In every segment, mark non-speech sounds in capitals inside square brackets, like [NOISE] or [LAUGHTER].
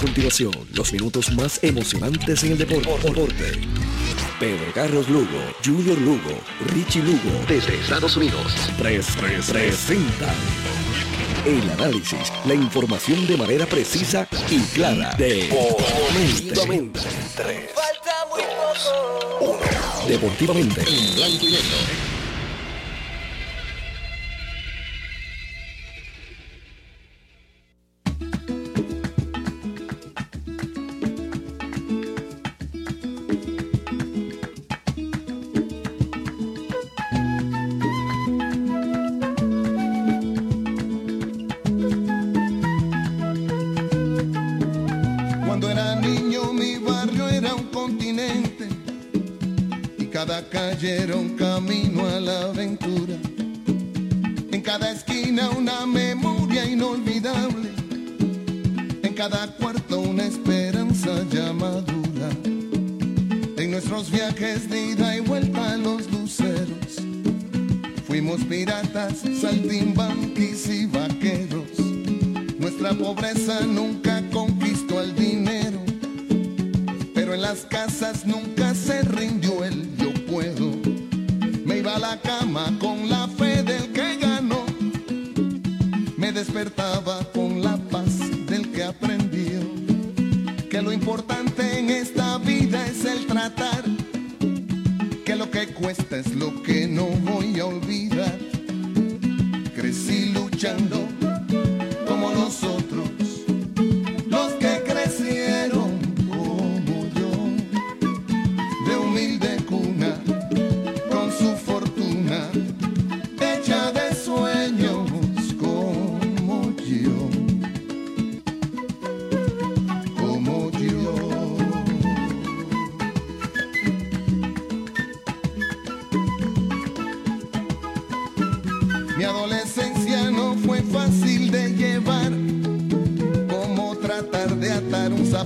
continuación, los minutos más emocionantes en el deporte. Pedro Carlos Lugo, Junior Lugo, Richie Lugo, desde Estados Unidos, Tres presentan el análisis, la información de manera precisa y clara. Deportivamente. Falta muy poco. Deportivamente en blanco y negro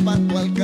My al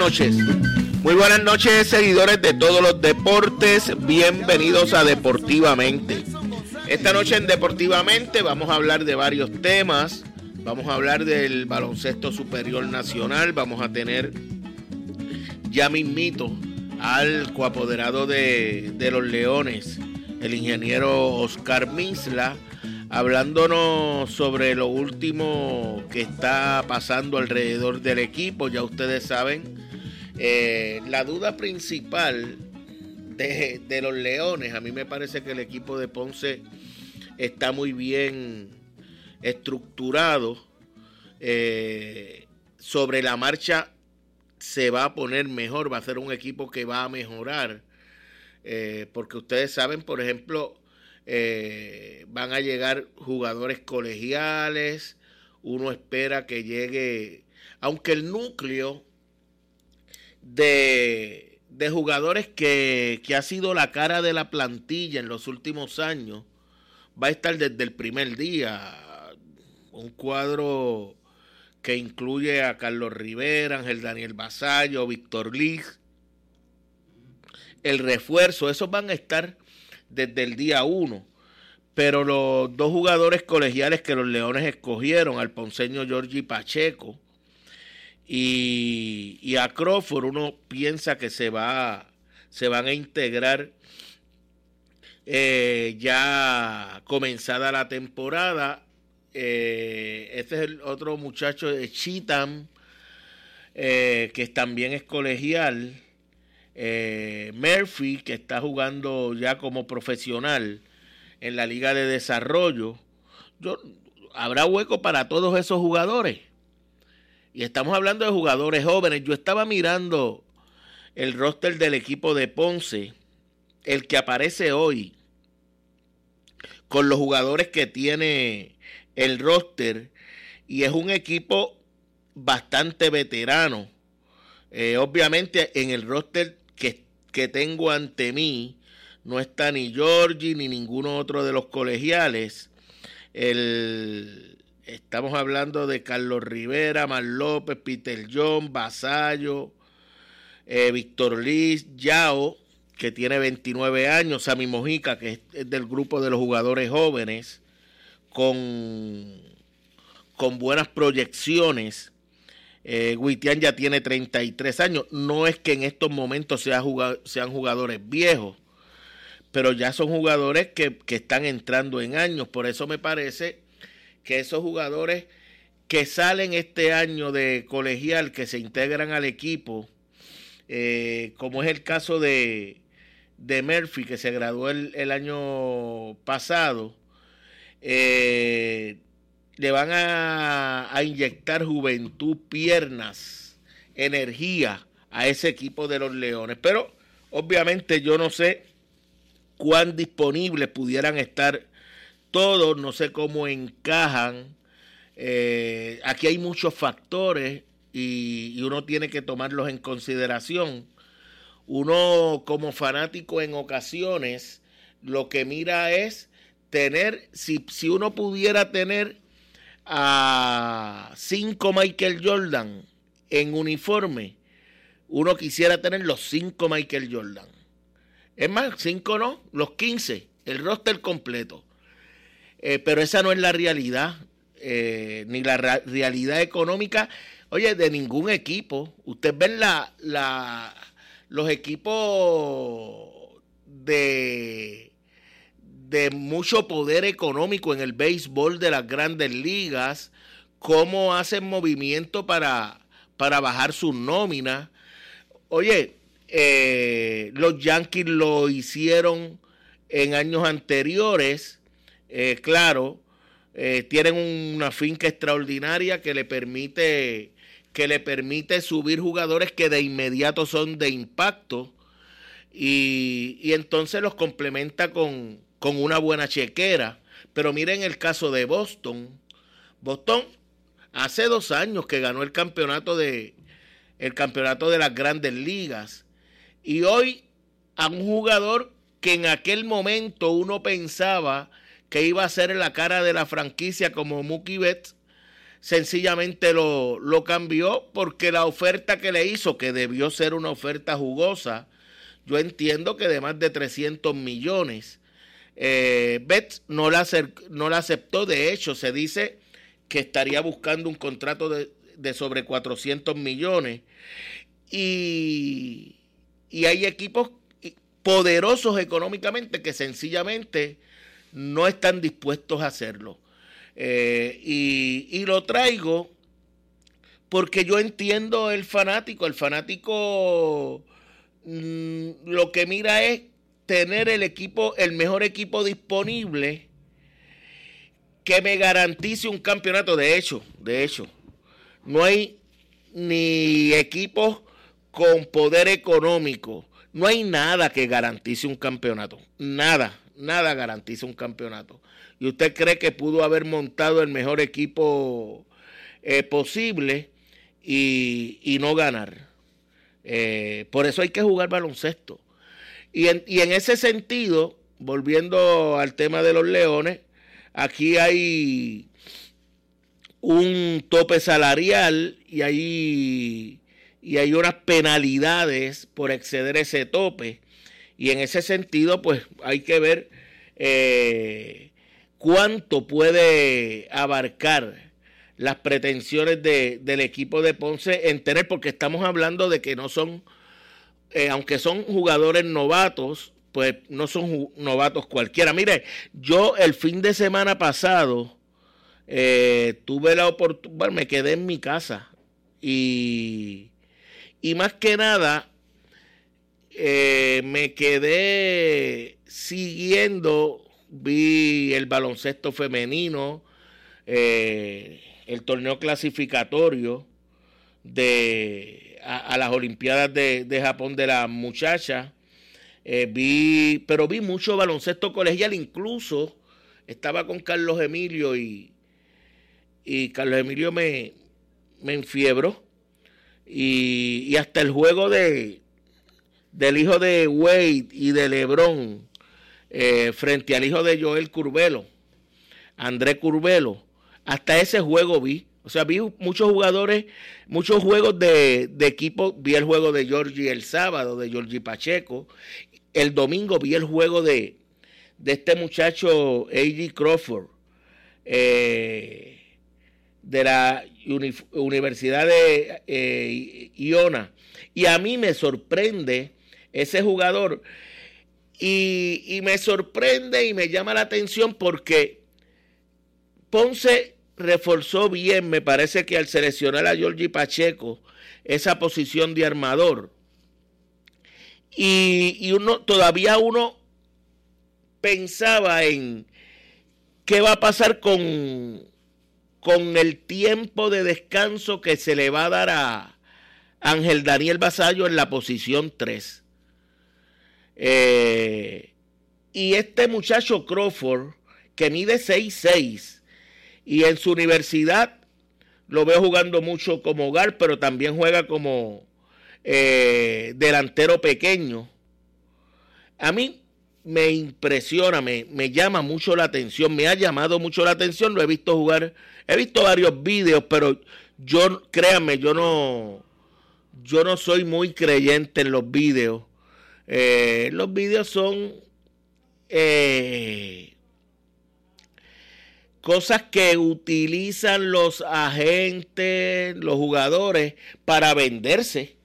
Noches. Muy buenas noches, seguidores de todos los deportes. Bienvenidos a Deportivamente. Esta noche en Deportivamente vamos a hablar de varios temas. Vamos a hablar del baloncesto superior nacional. Vamos a tener ya mismito al coapoderado de, de los Leones, el ingeniero Oscar Misla hablándonos sobre lo último que está pasando alrededor del equipo. Ya ustedes saben, eh, la duda principal de, los Leones, a mí me parece que el equipo de Ponce está muy bien estructurado. Eh, sobre la marcha se va a poner mejor, va a ser un equipo que va a mejorar. Eh, porque ustedes saben, por ejemplo, van a llegar jugadores colegiales, uno espera que llegue, aunque el núcleo de, de jugadores que, que ha sido la cara de la plantilla en los últimos años, va a estar desde el primer día. Un cuadro que incluye a Carlos Rivera, Ángel Daniel Basallo, Víctor Liz. El refuerzo, esos van a estar desde el día uno. Pero los dos jugadores colegiales que los Leones escogieron, al ponceño Giorgi Pacheco y, a Crawford, uno piensa que se, va, se van a integrar eh, ya comenzada la temporada. Eh, este es el otro muchacho de Cheatham, eh, que también es colegial. Eh, Murphy, que está jugando ya como profesional en la Liga de Desarrollo. Habrá hueco para todos esos jugadores. Y estamos hablando de jugadores jóvenes. Yo estaba mirando el roster del equipo de Ponce, el que aparece hoy, con los jugadores que tiene el roster. Y es un equipo bastante veterano. Eh, obviamente en el roster que, tengo ante mí no está ni Georgie ni ninguno otro de los colegiales. El, estamos hablando de Carlos Rivera, Mar López, Peter John, Basayo, eh, Víctor Liz, Yao, que tiene 29 años, Sammy Mojica, que es, del grupo de los jugadores jóvenes, con, con buenas proyecciones. Eh, ya tiene 33 años. No es que en estos momentos sea sean jugadores viejos, pero ya son jugadores que, están entrando en años. Por eso me parece que esos jugadores que salen este año de colegial, que se integran al equipo, eh, como es el caso de, de Murphy, que se graduó el, año pasado, eh, le van a, a, inyectar juventud, piernas, energía a ese equipo de los Leones. Pero obviamente yo no sé cuán disponibles pudieran estar todos, no sé cómo encajan. Eh, aquí hay muchos factores y, y, uno tiene que tomarlos en consideración. Uno como fanático en ocasiones lo que mira es tener, si, si uno pudiera tener a cinco Michael Jordan en uniforme, uno quisiera tener los cinco Michael Jordan. Es más, cinco no, los 15, el roster completo. Eh, pero esa no es la realidad, eh, ni la realidad económica, oye, de ningún equipo. Ustedes ven la, la, los equipos de, de mucho poder económico en el béisbol de las grandes ligas, cómo hacen movimiento para, para bajar sus nóminas. Oye, eh, los Yankees lo hicieron en años anteriores. Eh, claro, eh, tienen una finca extraordinaria que le permite que le permite subir jugadores que de inmediato son de impacto y, y entonces los complementa con, con una buena chequera. Pero miren el caso de Boston. Boston hace dos años que ganó el campeonato de el campeonato de las grandes ligas y hoy a un jugador que en aquel momento uno pensaba que iba a ser la cara de la franquicia como Mookie Betts, sencillamente lo, lo, cambió porque la oferta que le hizo, que debió ser una oferta jugosa, yo entiendo que de más de 300 millones, eh, Betts no la, no la aceptó. De hecho, se dice que estaría buscando un contrato de, de sobre 400 millones. Y, y hay equipos poderosos económicamente que sencillamente no están dispuestos a hacerlo. Eh, y, lo traigo porque yo entiendo el fanático. El fanático mm, lo que mira es tener el equipo, el mejor equipo disponible que me garantice un campeonato. De hecho, de hecho, no hay ni equipos con poder económico. No hay nada que garantice un campeonato. Nada, nada garantiza un campeonato. ¿Y usted cree que pudo haber montado el mejor equipo eh, posible y, no ganar? Eh, por eso hay que jugar baloncesto. Y en, y en ese sentido, volviendo al tema de los leones, aquí hay un tope salarial y hay, y hay unas penalidades por exceder ese tope. Y en ese sentido, pues hay que ver eh, cuánto puede abarcar las pretensiones del equipo de Ponce en tener, porque estamos hablando de que no son, eh, aunque son jugadores novatos, pues no son novatos cualquiera. Mire, yo el fin de semana pasado eh, tuve la oportunidad, me quedé en mi casa y, y más que nada eh, me quedé siguiendo, vi el baloncesto femenino, eh, el torneo clasificatorio de, a, las Olimpiadas de, de, Japón de la muchacha. vi, pero vi mucho baloncesto colegial, incluso estaba con Carlos Emilio y, y Carlos Emilio me, me enfiebró. Y, hasta el juego de del hijo de Wade y de Lebron eh, frente al hijo de Joel Curbelo, André Curbelo, hasta ese juego vi. O sea, vi muchos jugadores, muchos juegos de, de equipo. Vi el juego de Georgie el sábado, de Georgie Pacheco. El domingo vi el juego de, de este muchacho A.G. Crawford. Eh, de la Universidad de eh, Iona. Y a mí me sorprende ese jugador. Y, me sorprende y me llama la atención porque Ponce reforzó bien, me parece que al seleccionar a Giorgi Pacheco, esa posición de armador. Y, uno, todavía uno pensaba en qué va a pasar con con el tiempo de descanso que se le va a dar a Ángel Daniel Basallo en la posición 3. Eh, y este muchacho Crawford, que mide 6'6 y en su universidad lo veo jugando mucho como hogar, pero también juega como eh, delantero pequeño. A mí me impresiona, me, me llama mucho la atención, me ha llamado mucho la atención, lo he visto jugar He visto varios vídeos, pero yo, créanme, yo no, yo no soy muy creyente en los vídeos. Eh, los vídeos son eh, cosas que utilizan los agentes, los jugadores, para venderse.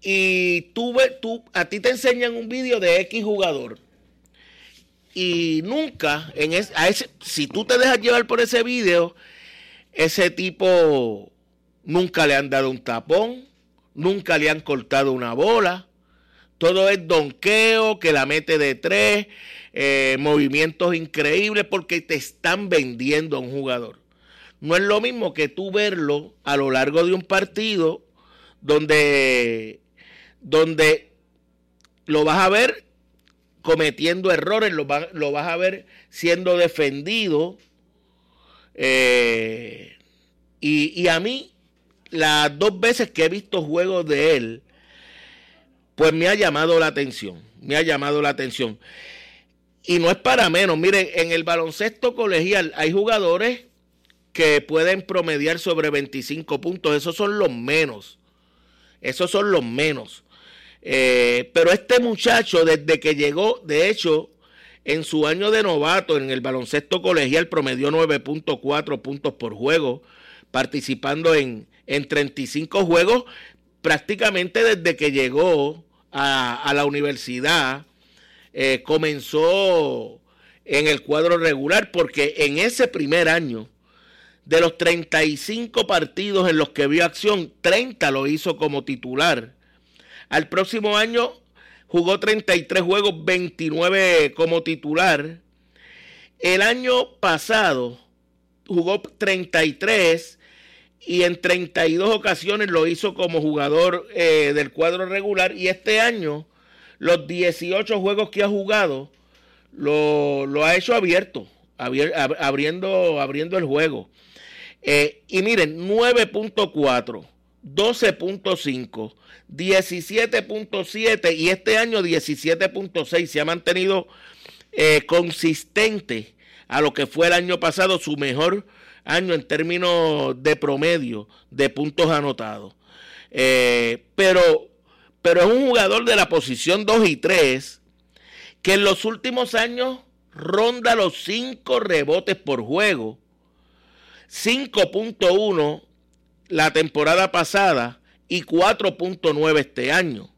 Y tú, tú, a ti te enseñan un vídeo de X jugador y nunca, si tú te dejas llevar por ese video, ese tipo nunca le han dado un tapón, nunca le han cortado una bola. Todo es donqueo, que la mete de tres, eh, movimientos increíbles porque te están vendiendo a un jugador. No es lo mismo que tú verlo a lo largo de un partido donde, donde lo vas a ver cometiendo errores, lo, vas a ver siendo defendido. Eh, y, a mí, las dos veces que he visto juegos de él, pues me ha llamado la atención, me ha llamado la atención. Y no es para menos, miren, en el baloncesto colegial hay jugadores que pueden promediar sobre 25 puntos. Esos son los menos. Esos son los menos. Eh, pero este muchacho, desde que llegó, de hecho, en su año de novato en el baloncesto colegial, promedió 9.4 puntos por juego, participando en, en 35 juegos prácticamente desde que llegó a, la universidad. Eh, comenzó en el cuadro regular porque en ese primer año de los 35 partidos en los que vio acción, 30 lo hizo como titular. Al próximo año jugó 33 juegos, 29 como titular. El año pasado jugó 33 y en 32 ocasiones lo hizo como jugador eh, del cuadro regular y este año los 18 juegos que ha jugado lo, ha hecho abierto, abriendo, abriendo el juego. Eh, y miren, 9.4, 12.5, 17.7 y este año 17.6 se ha mantenido eh, consistente a lo que fue el año pasado su mejor año en términos de promedio de puntos anotados. Eh, pero, pero es un jugador de la posición 2 y 3 que en los últimos años ronda los 5 rebotes por juego 5.1 la temporada pasada y 4.9 este año.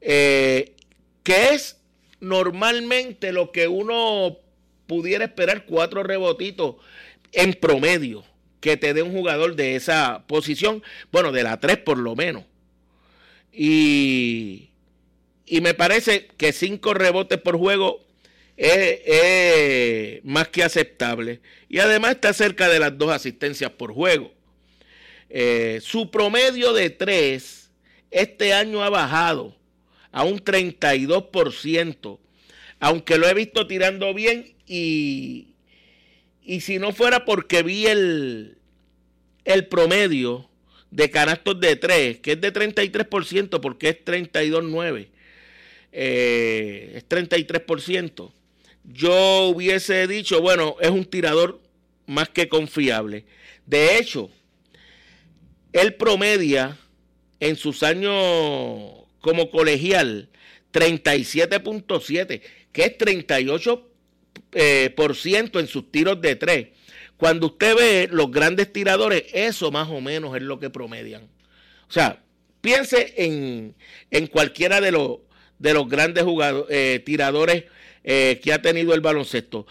Eh, que es normalmente lo que uno pudiera esperar, cuatro rebotitos en promedio que te dé un jugador de esa posición, bueno, de la 3 por lo menos. Y, y me parece que 5 rebotes por juego es, más que aceptable. Y además está cerca de las dos asistencias por juego. Eh, su promedio de 3 este año ha bajado a un 32%, aunque lo he visto tirando bien y, y si no fuera porque vi el, el promedio de canastos de 3, que es de 33%, porque es 32.9, eh, es 33%, yo hubiese dicho, bueno, es un tirador más que confiable. De hecho, él promedia en sus años como colegial 37.7, que es 38 eh, por ciento en sus tiros de tres. Cuando usted ve los grandes tiradores, eso más o menos es lo que promedian. O sea, piense en, en cualquiera de los, de los grandes eh, tiradores eh, que ha tenido el baloncesto.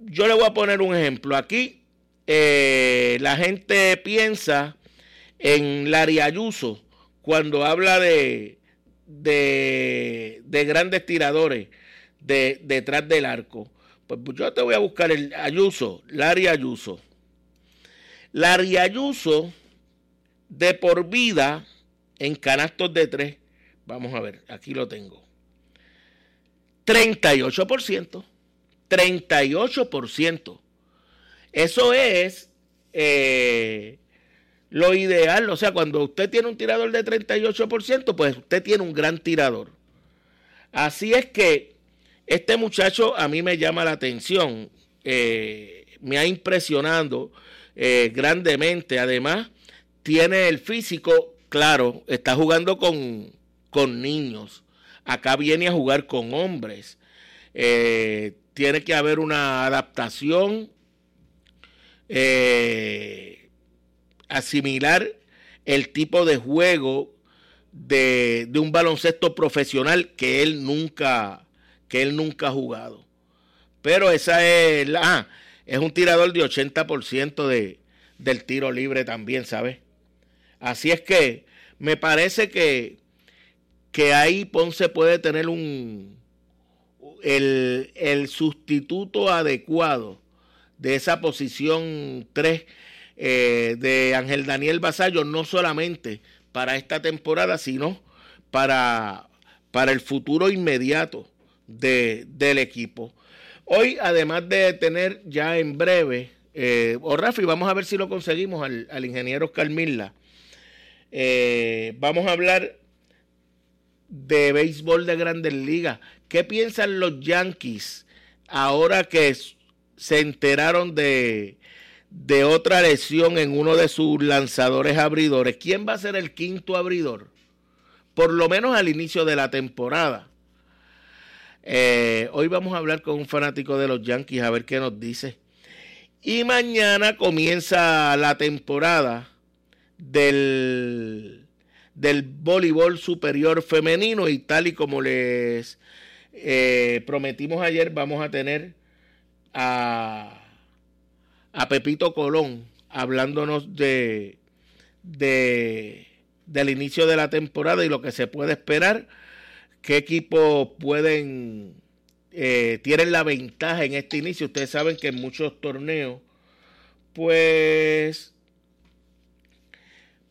Yo le voy a poner un ejemplo. Aquí la gente piensa en Larry Ayuso cuando habla de, de, de grandes tiradores de, detrás del arco. Pues, pues yo te voy a buscar el Ayuso, Larry Ayuso. Larry Ayuso de por vida en canastos de tres. Vamos a ver, aquí lo tengo. 38%. 38%. Eso es eh, lo ideal. O sea, cuando usted tiene un tirador de 38%, pues usted tiene un gran tirador. Así es que este muchacho a mí me llama la atención, eh, me ha impresionado eh, grandemente. Además, tiene el físico, claro, está jugando con, con niños. Acá viene a jugar con hombres. Eh, tiene que haber una adaptación, asimilar el tipo de juego de, de un baloncesto profesional que él nunca que él nunca ha jugado. Pero esa es la... Ah, es un tirador de 80% de, del tiro libre también, ¿sabes? Así es que me parece que, que ahí Ponce puede tener un el, el sustituto adecuado de esa posición 3 eh, de Ángel Daniel Basallo, no solamente para esta temporada, sino para, para el futuro inmediato de, del equipo. Hoy, además de tener ya en breve, eh, o Rafi, vamos a ver si lo conseguimos al, ingeniero Oscar eh, vamos a hablar de béisbol de grandes ligas. ¿Qué piensan los Yankees ahora que se enteraron de, de otra lesión en uno de sus lanzadores abridores. ¿Quién va a ser el quinto abridor? Por lo menos al inicio de la temporada. Eh, hoy vamos a hablar con un fanático de los Yankees a ver qué nos dice. Y mañana comienza la temporada del, del voleibol superior femenino y tal y como les eh, prometimos ayer, vamos a tener a, a Pepito Colón hablándonos de, de, del inicio de la temporada y lo que se puede esperar, qué equipos pueden, eh, tienen la ventaja en este inicio. Ustedes saben que en muchos torneos, pues,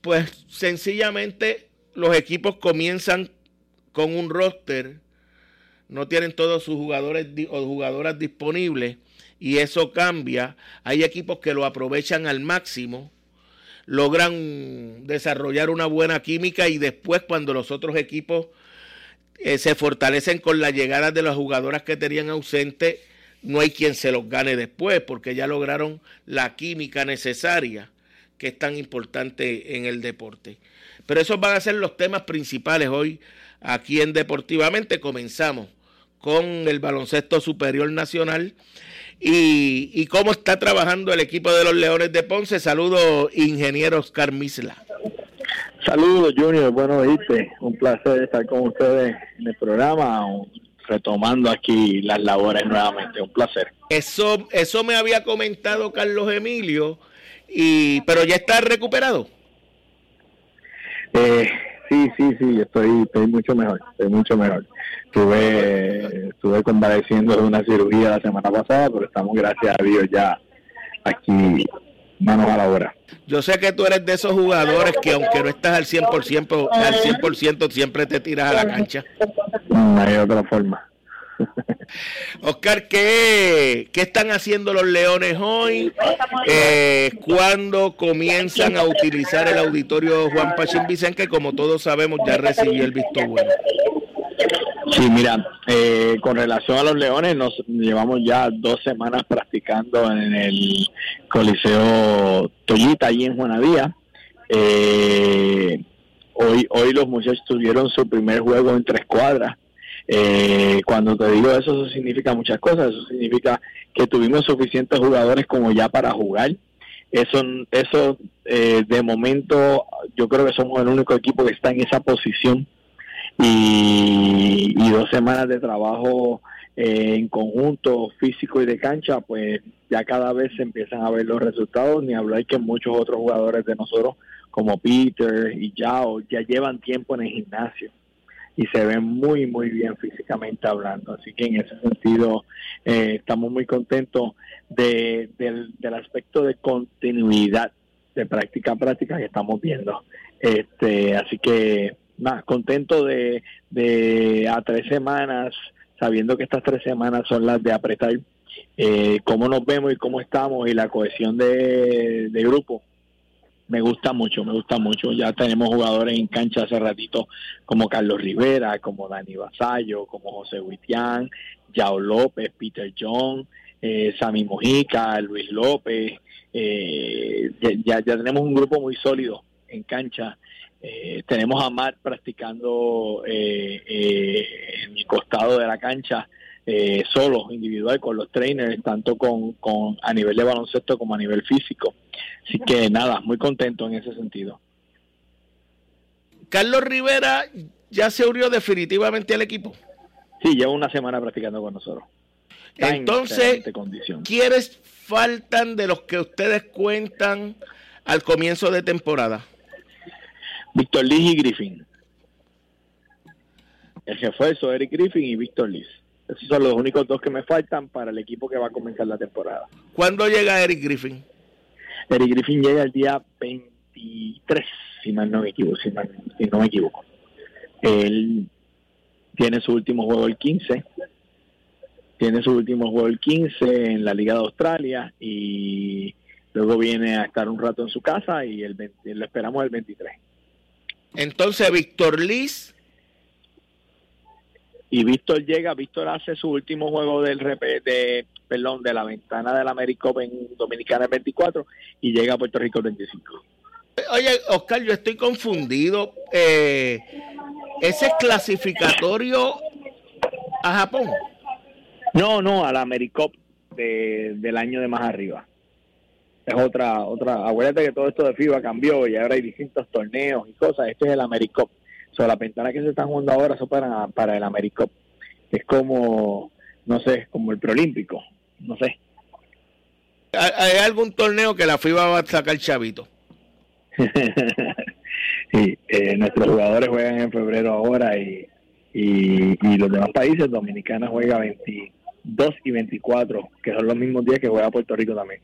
pues sencillamente los equipos comienzan con un roster no tienen todos sus jugadores o jugadoras disponibles y eso cambia. Hay equipos que lo aprovechan al máximo, logran desarrollar una buena química y después cuando los otros equipos eh, se fortalecen con la llegada de las jugadoras que tenían ausentes, no hay quien se los gane después porque ya lograron la química necesaria que es tan importante en el deporte. Pero esos van a ser los temas principales hoy aquí en Deportivamente. Comenzamos con el baloncesto superior nacional y, cómo está trabajando el equipo de los Leones de Ponce. Saludos, ingeniero Oscar Misla. Saludos, Junior. Bueno, viste, un placer estar con ustedes en el programa, retomando aquí las labores nuevamente. Un placer. Eso, eso me había comentado Carlos Emilio, y pero ya está recuperado. Eh, sí, sí, sí, estoy, estoy mucho mejor, estoy mucho mejor estuve, estuve convaleciendo de una cirugía la semana pasada, pero estamos, gracias a Dios, ya aquí manos a la obra. Yo sé que tú eres de esos jugadores que aunque no estás al 100%, al 100% siempre te tiras a la cancha. No hay otra forma. [LAUGHS] Oscar, ¿qué, ¿qué, están haciendo los Leones hoy? Eh, ¿Cuándo comienzan a utilizar el auditorio Juan Pachín Vicente, que como todos sabemos ya recibió el visto bueno? Sí, mira, eh, con relación a los Leones, nos llevamos ya dos semanas practicando en el Coliseo Toyita, allí en Juanadía. Eh, hoy, hoy los muchachos tuvieron su primer juego en tres cuadras. Eh, cuando te digo eso, eso significa muchas cosas. Eso significa que tuvimos suficientes jugadores como ya para jugar. Eso, eso de momento, yo creo que somos el único equipo que está en esa posición y, dos semanas de trabajo eh, en conjunto físico y de cancha, pues ya cada vez se empiezan a ver los resultados, ni hablar que muchos otros jugadores de nosotros, como Peter y Yao, ya llevan tiempo en el gimnasio y se ven muy, muy bien físicamente hablando. Así que en ese sentido eh, estamos muy contentos de, del, del aspecto de continuidad de práctica a práctica que estamos viendo. Este, así que más contento de, de a tres semanas, sabiendo que estas tres semanas son las de apretar eh, cómo nos vemos y cómo estamos y la cohesión de, grupo. Me gusta mucho, me gusta mucho. Ya tenemos jugadores en cancha hace ratito como Carlos Rivera, como Dani Basayo, como José Huitián, Yao López, Peter John, eh, Sammy Mojica, Luis López. Eh, ya, ya tenemos un grupo muy sólido en cancha eh, tenemos a Matt practicando eh, eh, en mi costado de la cancha, solo, individual, con los trainers, tanto con, con a nivel de baloncesto como a nivel físico. Así que nada, muy contento en ese sentido. Carlos Rivera ya se unió definitivamente al equipo. Sí, lleva una semana practicando con nosotros. Entonces, ¿quiénes faltan de los que ustedes cuentan al comienzo de temporada? Víctor Liz y Griffin. El refuerzo, Eric Griffin y Víctor Liz. Esos son los únicos dos que me faltan para el equipo que va a comenzar la temporada. ¿Cuándo llega Eric Griffin? Eric Griffin llega el día 23, si mal no me equivoco. Si, no me equivoco. Él tiene su último juego el 15. Tiene su último juego el 15 en la Liga de Australia y luego viene a estar un rato en su casa y el lo esperamos el 23. Entonces, Víctor Liz y Víctor llega, Víctor hace su último juego del de, perdón, de la ventana del Americop en Dominicana el 24 y llega a Puerto Rico el 25. Oye, Oscar, yo estoy confundido. Eh, ¿Ese es clasificatorio a Japón? No, no, al Americop del año de más arriba. Es otra, otra. Acuérdate que todo esto de FIBA cambió y ahora hay distintos torneos y cosas. Este es el Americop. O sea, la ventana que se están jugando ahora son para, para el Americop. Es como, no sé, como el Prolímpico. No sé. ¿Hay algún torneo que la FIBA va a sacar chavito? [LAUGHS] sí, eh, nuestros jugadores juegan en febrero ahora y, y, los demás países, Dominicana juega 22 y 24, que son los mismos días que juega Puerto Rico también.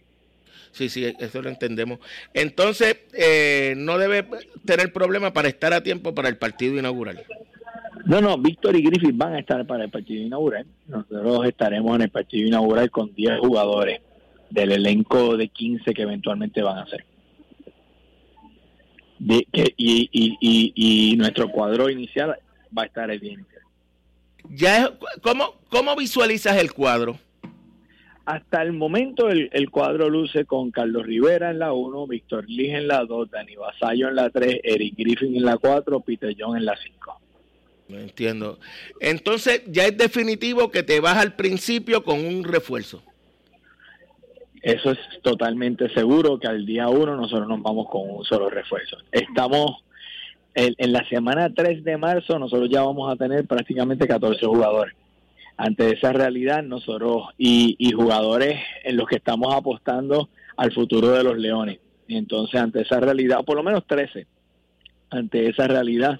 Sí, sí, eso lo entendemos. Entonces, eh, no debe tener problema para estar a tiempo para el partido inaugural. No, no, Víctor y Griffith van a estar para el partido inaugural. Nosotros estaremos en el partido inaugural con 10 jugadores del elenco de 15 que eventualmente van a ser y, nuestro cuadro inicial va a estar el bien. Ya ¿cómo, ¿Cómo visualizas el cuadro? Hasta el momento el, cuadro luce con Carlos Rivera en la 1, Víctor Lee en la 2, Dani Basayo en la 3, Eric Griffin en la 4, Peter John en la 5. Entiendo. Entonces ya es definitivo que te vas al principio con un refuerzo. Eso es totalmente seguro que al día uno nosotros nos vamos con un solo refuerzo. Estamos en, la semana 3 de marzo, nosotros ya vamos a tener prácticamente 14 jugadores. Ante esa realidad, nosotros y, y jugadores en los que estamos apostando al futuro de los Leones. Entonces, ante esa realidad, por lo menos 13, ante esa realidad,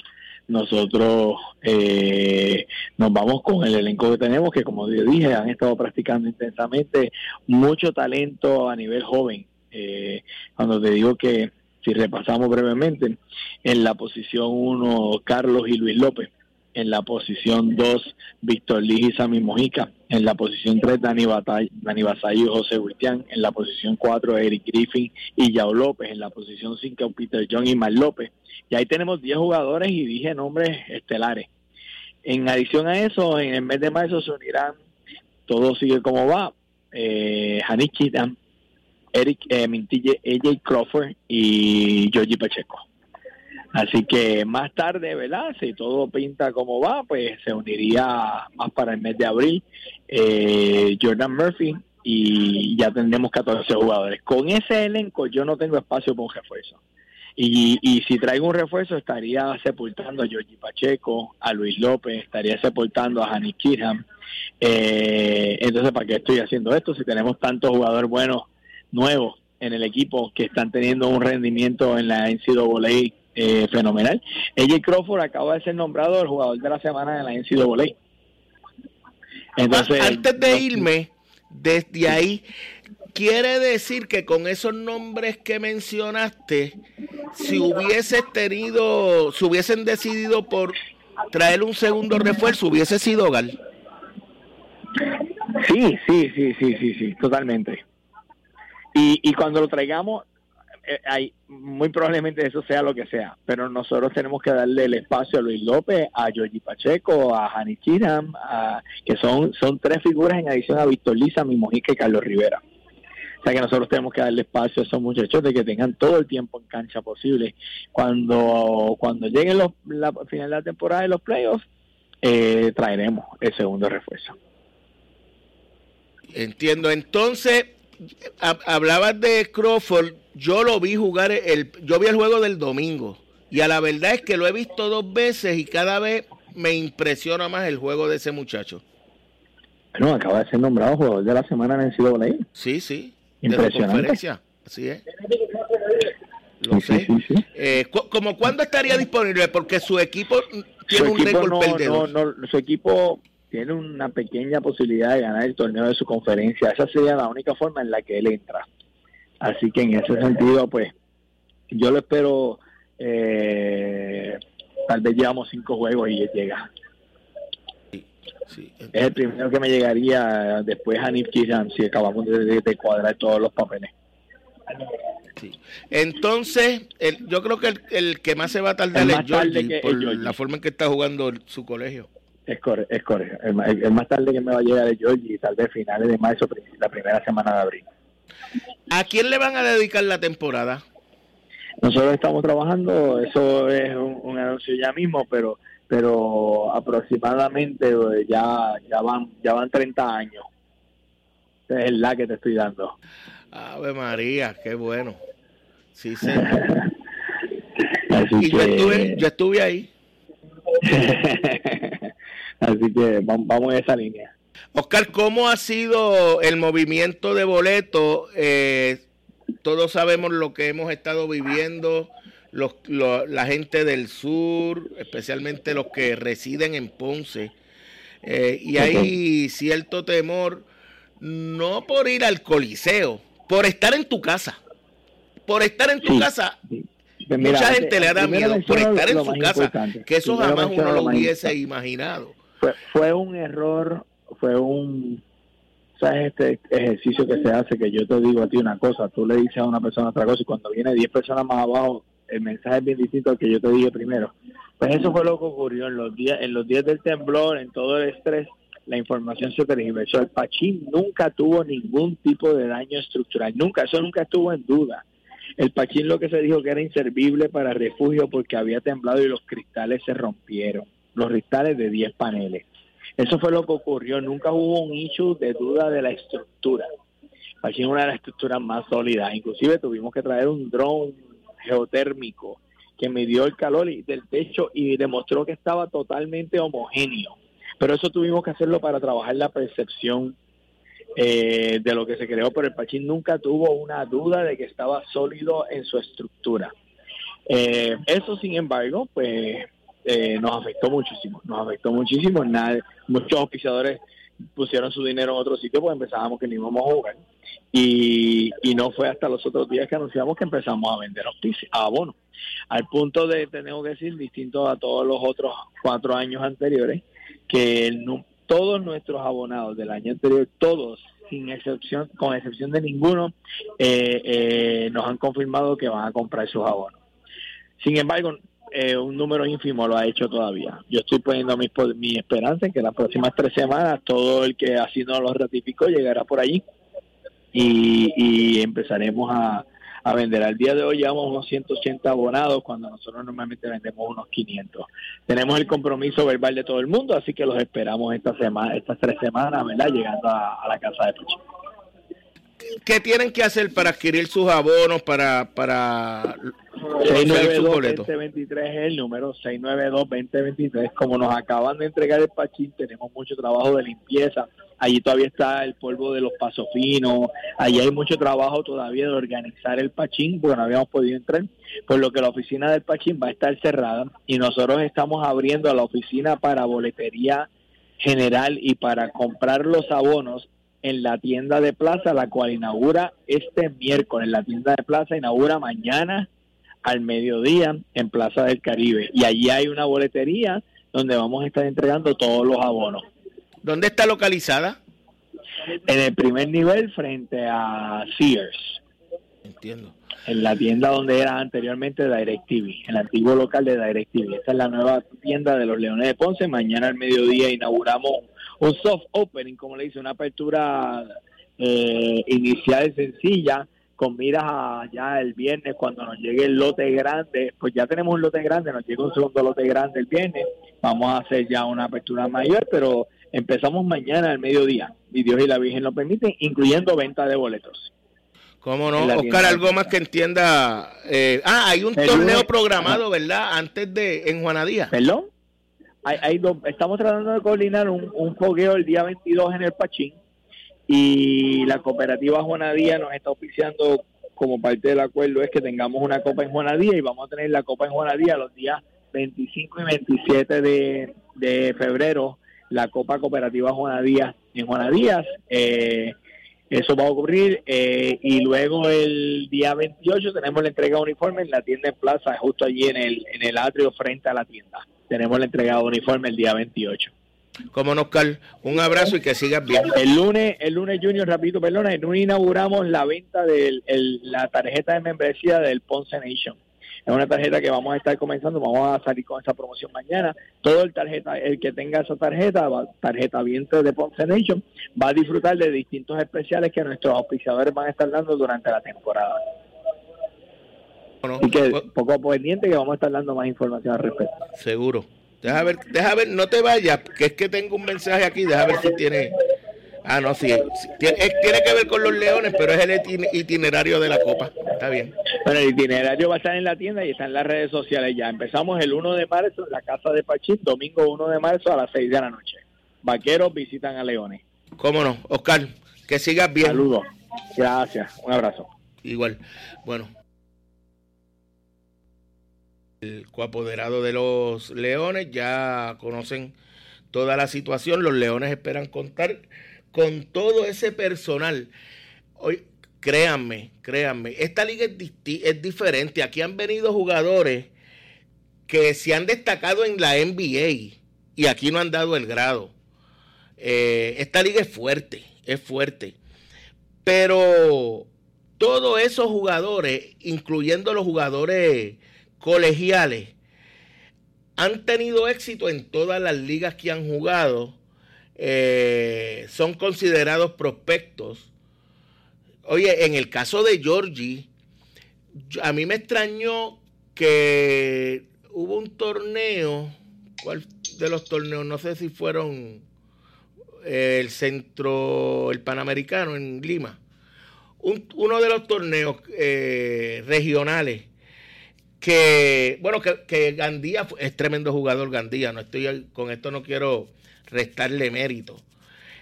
nosotros eh, nos vamos con el elenco que tenemos, que como yo dije, han estado practicando intensamente, mucho talento a nivel joven. Eh, cuando te digo que, si repasamos brevemente, en la posición 1, Carlos y Luis López, en la posición 2, Víctor Lee y Sammy Mojica, en la posición 3, Dani, Dani y José Huitián, en la posición 4, Eric Griffin y Yao López, en la posición 5, Peter John y Mar López, y ahí tenemos 10 jugadores y dije nombres estelares. En adición a eso, en el mes de marzo se unirán, todo sigue como va, eh, Hanis Eric eh, Mintille, AJ Crawford y Georgie Pacheco. Así que más tarde, ¿verdad? Si todo pinta como va, pues se uniría más para el mes de abril eh, Jordan Murphy y ya tendremos 14 jugadores. Con ese elenco yo no tengo espacio para un refuerzo. Y, y si traigo un refuerzo, estaría sepultando a Georgie Pacheco, a Luis López, estaría sepultando a Hanny Kirham. Eh, entonces, ¿para qué estoy haciendo esto? Si tenemos tantos jugadores buenos, nuevos en el equipo que están teniendo un rendimiento en la NCAA eh, fenomenal. AJ Crawford acaba de ser nombrado el jugador de la semana en la NCAA. Entonces, Antes de irme, desde ahí, quiere decir que con esos nombres que mencionaste, si hubieses tenido, si hubiesen decidido por traer un segundo refuerzo, hubiese sido Gal. Sí, sí, sí, sí, sí, sí, totalmente. Y, y cuando lo traigamos, eh, hay, muy probablemente eso sea lo que sea, pero nosotros tenemos que darle el espacio a Luis López, a Georgie Pacheco, a Jani Chiram, a, que son, son tres figuras en adición a Víctor Lisa, Mi Mojica y Carlos Rivera. O sea que nosotros tenemos que darle espacio a esos muchachos de que tengan todo el tiempo en cancha posible. Cuando, cuando lleguen los, la final de la temporada de los playoffs, eh, traeremos el segundo refuerzo. Entiendo. Entonces, hablabas de Crawford. Yo lo vi jugar, el, yo vi el juego del domingo. Y a la verdad es que lo he visto dos veces y cada vez me impresiona más el juego de ese muchacho. Bueno, acaba de ser nombrado jugador de la semana en el CWA. Sí, sí. Impresionante. Así es. Lo sé. Eh, ¿Como cuándo estaría disponible? Porque su equipo tiene un récord no, no, su equipo tiene una pequeña posibilidad de ganar el torneo de su conferencia. Esa sería la única forma en la que él entra. Así que en ese sentido, pues, yo lo espero. Eh, tal vez llevamos cinco juegos y llega es el primero que me llegaría después a Nip si acabamos de, cuadrar todos los papeles. Entonces, yo creo que el, que más se va a tardar es, Georgie, por la forma en que está jugando su colegio. Es correcto, es correcto. El, más tarde que me va a llegar el Georgie, tal vez finales de marzo, la primera semana de abril. ¿A quién le van a dedicar la temporada? Nosotros estamos trabajando, eso es un, anuncio ya mismo, pero pero aproximadamente eh, ya ya van ya van 30 años. es la que te estoy dando. Ave María, qué bueno. Sí, [LAUGHS] sí. y yo, estuve, yo estuve ahí. [LAUGHS] Así que vamos, a esa línea. Oscar, ¿cómo ha sido el movimiento de boletos? Eh, todos sabemos lo que hemos estado viviendo, los, la gente del sur, especialmente los que residen en Ponce. Eh, y hay cierto temor, no por ir al coliseo, por estar en tu casa. Por estar en tu casa. Pues mucha gente le da miedo por estar en su casa, que eso jamás uno lo hubiese imaginado. Fue, fue un error, fue un ¿sabes? Este ejercicio que se hace, que yo te digo a ti una cosa, tú le dices a una persona otra cosa y cuando viene 10 personas más abajo, el mensaje es bien distinto al que yo te dije primero. Pues eso fue lo que ocurrió en los días, en los días del temblor, en todo el estrés, la información se tergiversó. El Pachín nunca tuvo ningún tipo de daño estructural, nunca, eso nunca estuvo en duda. El Pachín lo que se dijo que era inservible para refugio porque había temblado y los cristales se rompieron, los cristales de 10 paneles. Eso fue lo que ocurrió. Nunca hubo un issue de duda de la estructura. Aquí una de las estructuras más sólidas. Inclusive tuvimos que traer un dron geotérmico que midió el calor del techo y demostró que estaba totalmente homogéneo. Pero eso tuvimos que hacerlo para trabajar la percepción eh, de lo que se creó, pero el Pachín nunca tuvo una duda de que estaba sólido en su estructura. Eh, eso, sin embargo, pues eh, nos afectó muchísimo, nos afectó muchísimo. muchos oficiadores pusieron su dinero en otro sitio porque empezábamos que ni íbamos a jugar. Y, y no fue hasta los otros días que anunciamos que empezamos a vender abonos. Al punto de, tenemos que decir, distinto a todos los otros cuatro años anteriores, que todos nuestros abonados del año anterior, todos sin excepción, con excepción de ninguno, eh, eh, nos han confirmado que van a comprar sus abonos. Sin embargo, eh, un número ínfimo lo ha hecho todavía. Yo estoy poniendo mi, mi esperanza en que las próximas tres semanas todo el que así no lo ratificó llegará por allí y, empezaremos a, vender. Al día de hoy llevamos unos 180 abonados cuando nosotros normalmente vendemos unos 500. Tenemos el compromiso verbal de todo el mundo, así que los esperamos esta semana, estas tres semanas, ¿verdad? Llegando a, la casa de Puchi. ¿Qué tienen que hacer para adquirir sus abonos, para, para 692-2023 es el número, 692-2023. Como nos acaban de entregar el pachín, tenemos mucho trabajo de limpieza. Allí todavía está el polvo de los pasos finos. Allí hay mucho trabajo todavía de organizar el pachín, porque no habíamos podido entrar. Por lo que la oficina del pachín va a estar cerrada y nosotros estamos abriendo la oficina para boletería general y para comprar los abonos en la tienda de plaza, la cual inaugura este miércoles. La tienda de plaza inaugura mañana al mediodía en Plaza del Caribe. Y allí hay una boletería donde vamos a estar entregando todos los abonos. ¿Dónde está localizada? En el primer nivel frente a Sears. Entiendo. En la tienda donde era anteriormente DirecTV, en el antiguo local de DirecTV. Esta es la nueva tienda de los Leones de Ponce. Mañana al mediodía inauguramos un soft opening, como le dice, una apertura eh, inicial sencilla con miras a ya el viernes cuando nos llegue el lote grande, pues ya tenemos un lote grande, nos llega un segundo lote grande el viernes, vamos a hacer ya una apertura mayor, pero empezamos mañana al mediodía, y Dios y la Virgen lo permiten, incluyendo venta de boletos. ¿Cómo no? Oscar, algo más que entienda. Eh, ah, hay un torneo programado, ¿verdad? Antes de, en Juanadía. ¿Perdón? Hay, hay estamos tratando de coordinar un, un fogueo el día 22 en el Pachín y la cooperativa Juanadía nos está oficiando como parte del acuerdo es que tengamos una copa en Juanadía y vamos a tener la copa en Juanadía los días 25 y 27 de, febrero, la copa cooperativa Juanadía en Juanadías. Eh, eso va a ocurrir eh, y luego el día 28 tenemos la entrega de uniforme en la tienda en plaza, justo allí en el atrio frente a la tienda. Tenemos la entrega de uniforme el día 28. Como Oscar, un abrazo y que sigas bien. El lunes, el lunes Junior, rapidito, perdona, el lunes inauguramos la venta de la tarjeta de membresía del Ponce Nation. Es una tarjeta que vamos a estar comenzando, vamos a salir con esa promoción mañana. Todo el tarjeta, el que tenga esa tarjeta, tarjeta viento de Ponce Nation, va a disfrutar de distintos especiales que nuestros auspiciadores van a estar dando durante la temporada. Y que pues- poco pendiente que vamos a estar dando más información al respecto. Seguro. Deja ver, deja ver, no te vayas, que es que tengo un mensaje aquí, deja ver si tiene Ah, no, sí. Tiene, que ver con los leones, pero es el itinerario de la copa. Está bien. Bueno, el itinerario va a estar en la tienda y está en las redes sociales ya. Empezamos el 1 de marzo en la casa de Pachín, domingo 1 de marzo a las 6 de la noche. Vaqueros visitan a Leones. ¿Cómo no? Oscar, que sigas bien. Saludos. Gracias. Un abrazo. Igual. Bueno. El coapoderado de los Leones ya conocen toda la situación. Los Leones esperan contar con todo ese personal. Hoy, créanme, créanme, esta liga es, diferente. Aquí han venido jugadores que se han destacado en la NBA y aquí no han dado el grado. Eh, esta liga es fuerte, es fuerte. Pero todos esos jugadores, incluyendo los jugadores colegiales, han tenido éxito en todas las ligas que han jugado eh, son considerados prospectos. Oye, en el caso de Georgie, a mí me extrañó que hubo un torneo, ¿cuál de los torneos? No sé si fueron eh, el centro, el panamericano en Lima. uno de los torneos eh, regionales que, bueno, que, que, Gandía es tremendo jugador Gandía, no estoy con esto no quiero restarle mérito.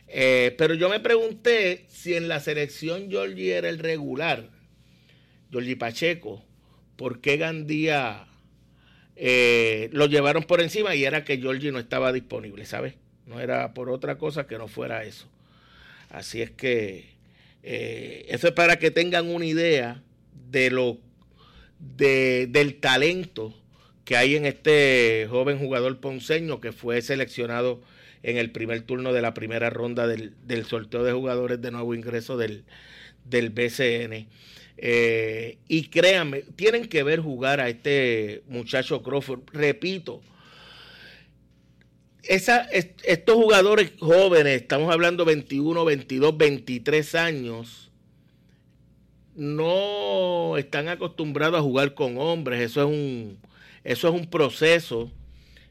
Eh, pero yo me pregunté si en la selección Georgie era el regular, Georgie Pacheco, ¿por qué Gandía eh, lo llevaron por encima y era que Georgie no estaba disponible, ¿sabes? No era por otra cosa que no fuera eso. Así es que eh, eso es para que tengan una idea de lo de, del talento que hay en este joven jugador ponceño que fue seleccionado en el primer turno de la primera ronda del, sorteo de jugadores de nuevo ingreso del, del BCN. Eh, y créanme, tienen que ver jugar a este muchacho Crawford. Repito, esa, estos jugadores jóvenes, estamos hablando 21, 22, 23 años, no están acostumbrados a jugar con hombres. Eso es un, eso es un proceso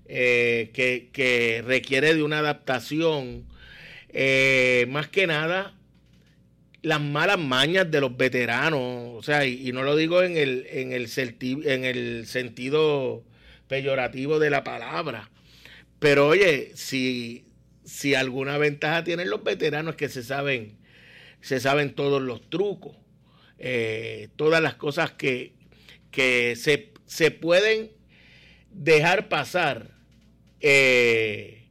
eh, que, requiere de una adaptación. Eh, más que nada, las malas mañas de los veteranos, o sea, y, no lo digo en el, en, el en el sentido peyorativo de la palabra, pero oye, si, si alguna ventaja tienen los veteranos es que se saben, se saben todos los trucos, eh, todas las cosas que, que se, se pueden dejar pasar eh,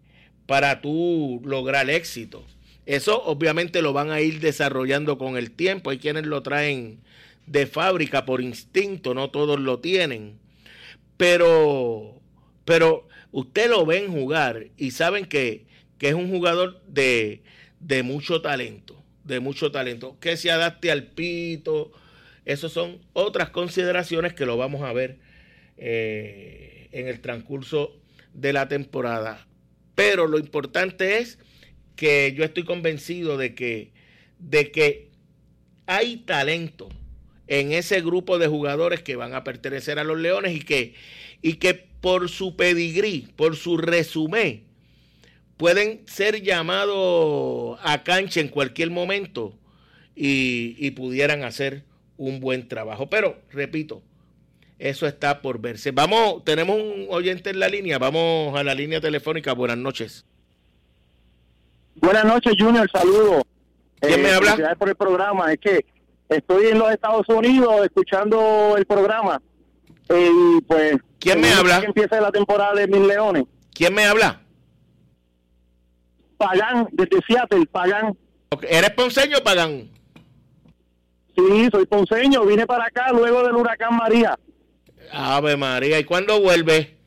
para tú lograr éxito. Eso obviamente lo van a ir desarrollando con el tiempo. Hay quienes lo traen de fábrica por instinto, no todos lo tienen. Pero, pero usted lo ven jugar y saben que, que es un jugador de, de mucho talento, de mucho talento, que se adapte al pito. Esas son otras consideraciones que lo vamos a ver eh, en el transcurso de la temporada. Pero lo importante es que yo estoy convencido de que, de que hay talento en ese grupo de jugadores que van a pertenecer a los Leones y que, y que por su pedigrí, por su resumen, pueden ser llamados a cancha en cualquier momento y, y pudieran hacer un buen trabajo. Pero, repito, eso está por verse. Vamos, tenemos un oyente en la línea. Vamos a la línea telefónica. Buenas noches. Buenas noches, Junior. Saludos. ¿Quién me eh, habla? por el programa. Es que estoy en los Estados Unidos escuchando el programa. Y pues. ¿Quién me habla? Que empieza la temporada de Mil Leones. ¿Quién me habla? Pagán, desde Seattle, Pagán. ¿Eres ponceño, Pagán? Sí, soy ponceño. Vine para acá luego del huracán María. Ave María, ¿y cuándo vuelve?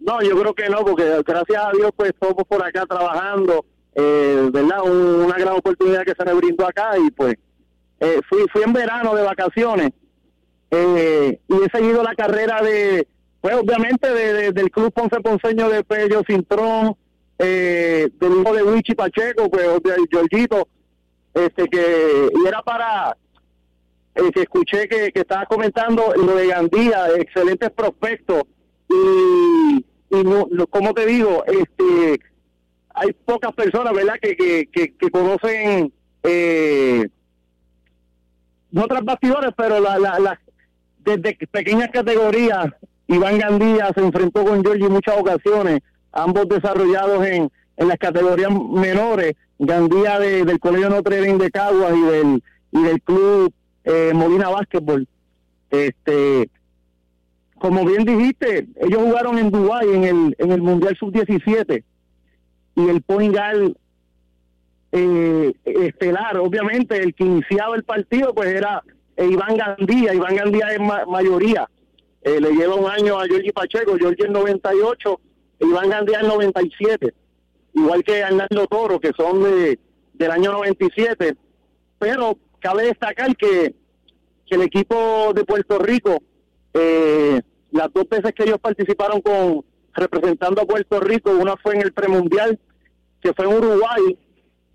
No, yo creo que no, porque gracias a Dios pues estamos por acá trabajando, eh, ¿verdad? una gran oportunidad que se me brindó acá y pues eh, fui, fui en verano de vacaciones eh, y he seguido la carrera de, pues obviamente del Club Ponce Ponceño de Pello Cintrón, eh, del hijo de Wichi Pacheco, pues de Georgito, este que y era para eh, que escuché que, que estaba comentando lo de Gandía, excelentes prospectos y, y no, como te digo, este hay pocas personas, ¿verdad?, que, que, que, conocen eh, no tras bastidores, pero la, la, desde pequeñas categorías, Iván Gandía se enfrentó con Georgie en muchas ocasiones, ambos desarrollados en, en las categorías menores, Gandía del Colegio Notre Dame de Caguas y del, y del club eh, Molina Básquetbol. Este, como bien dijiste, ellos jugaron en Dubái en el, en el Mundial Sub-17 y el point eh, estelar, obviamente el que iniciaba el partido pues era Iván Gandía, Iván Gandía es mayoría, eh, le lleva un año a Giorgi Pacheco, Giorgi en 98, Iván Gandía en 97, igual que Hernando Toro, que son de, del año 97, pero cabe destacar que, que el equipo de Puerto Rico, eh, las dos veces que ellos participaron con representando a Puerto Rico, una fue en el premundial, que fue en Uruguay,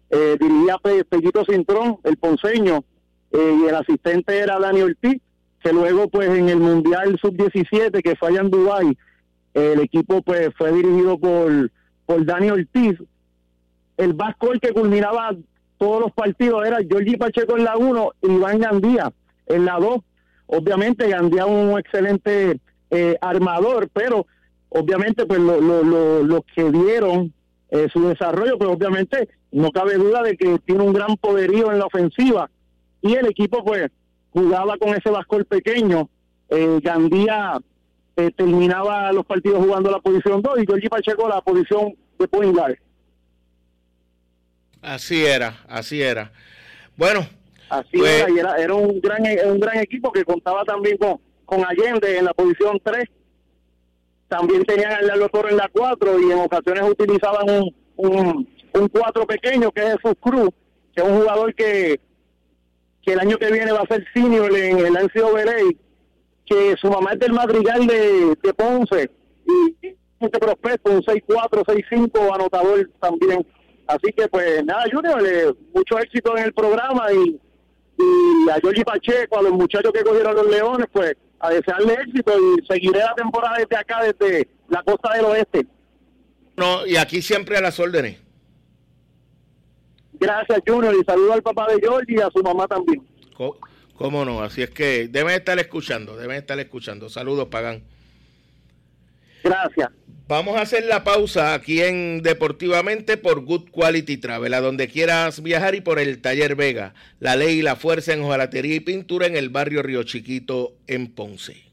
eh, dirigía Pellito Cintrón, el ponceño, eh, y el asistente era Dani Ortiz, que luego pues en el Mundial Sub-17 que fue allá en Dubái, el equipo pues fue dirigido por, por Dani Ortiz. El vasco el que culminaba todos los partidos era Giorgi Pacheco en la 1 y Iván Gandía en la 2. Obviamente Gandía un excelente eh, armador, pero obviamente pues los lo, lo, que vieron eh, su desarrollo, pues obviamente no cabe duda de que tiene un gran poderío en la ofensiva y el equipo pues jugaba con ese bascol pequeño. Eh, Gandía eh, terminaba los partidos jugando la posición 2 y Giorgi Pacheco la posición de point guard. Así era, así era. Bueno. Así pues era, y era, era, un, gran, un gran equipo que contaba también con, con Allende en la posición 3. También tenían Lalo Toro en la 4 y en ocasiones utilizaban un, un, un 4 pequeño que es Jesús Cruz, que es un jugador que, que el año que viene va a ser senior en el NCAA que su mamá es del Madrigal de, de Ponce y este prospecto, un 6'4, 6'5 anotador también. Así que pues nada, Junior, eh, mucho éxito en el programa y, y a Giorgi Pacheco, a los muchachos que cogieron los Leones, pues a desearle éxito y seguiré la temporada desde acá, desde la costa del oeste. No, y aquí siempre a las órdenes. Gracias, Junior, y saludo al papá de Giorgi y a su mamá también. ¿Cómo no? Así es que deben estar escuchando, deben estar escuchando. Saludos, Pagán. Gracias. Vamos a hacer la pausa aquí en Deportivamente por Good Quality Travel, a donde quieras viajar y por el Taller Vega, la ley y la fuerza en hojalatería y pintura en el barrio Río Chiquito en Ponce.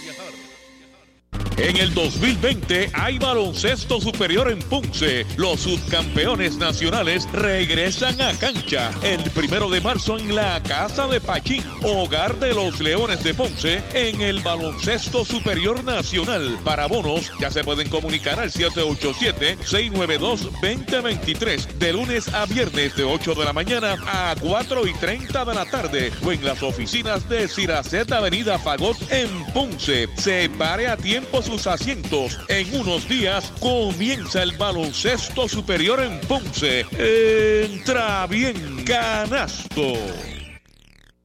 En el 2020 hay baloncesto superior en Ponce. Los subcampeones nacionales regresan a cancha el primero de marzo en la Casa de Pachín, hogar de los Leones de Ponce, en el baloncesto superior nacional. Para bonos ya se pueden comunicar al 787-692-2023 de lunes a viernes de 8 de la mañana a 4 y 30 de la tarde o en las oficinas de Ciraceta Avenida Fagot en Ponce. Separe a tiempo sus asientos. En unos días comienza el baloncesto superior en Ponce. Entra bien, canasto.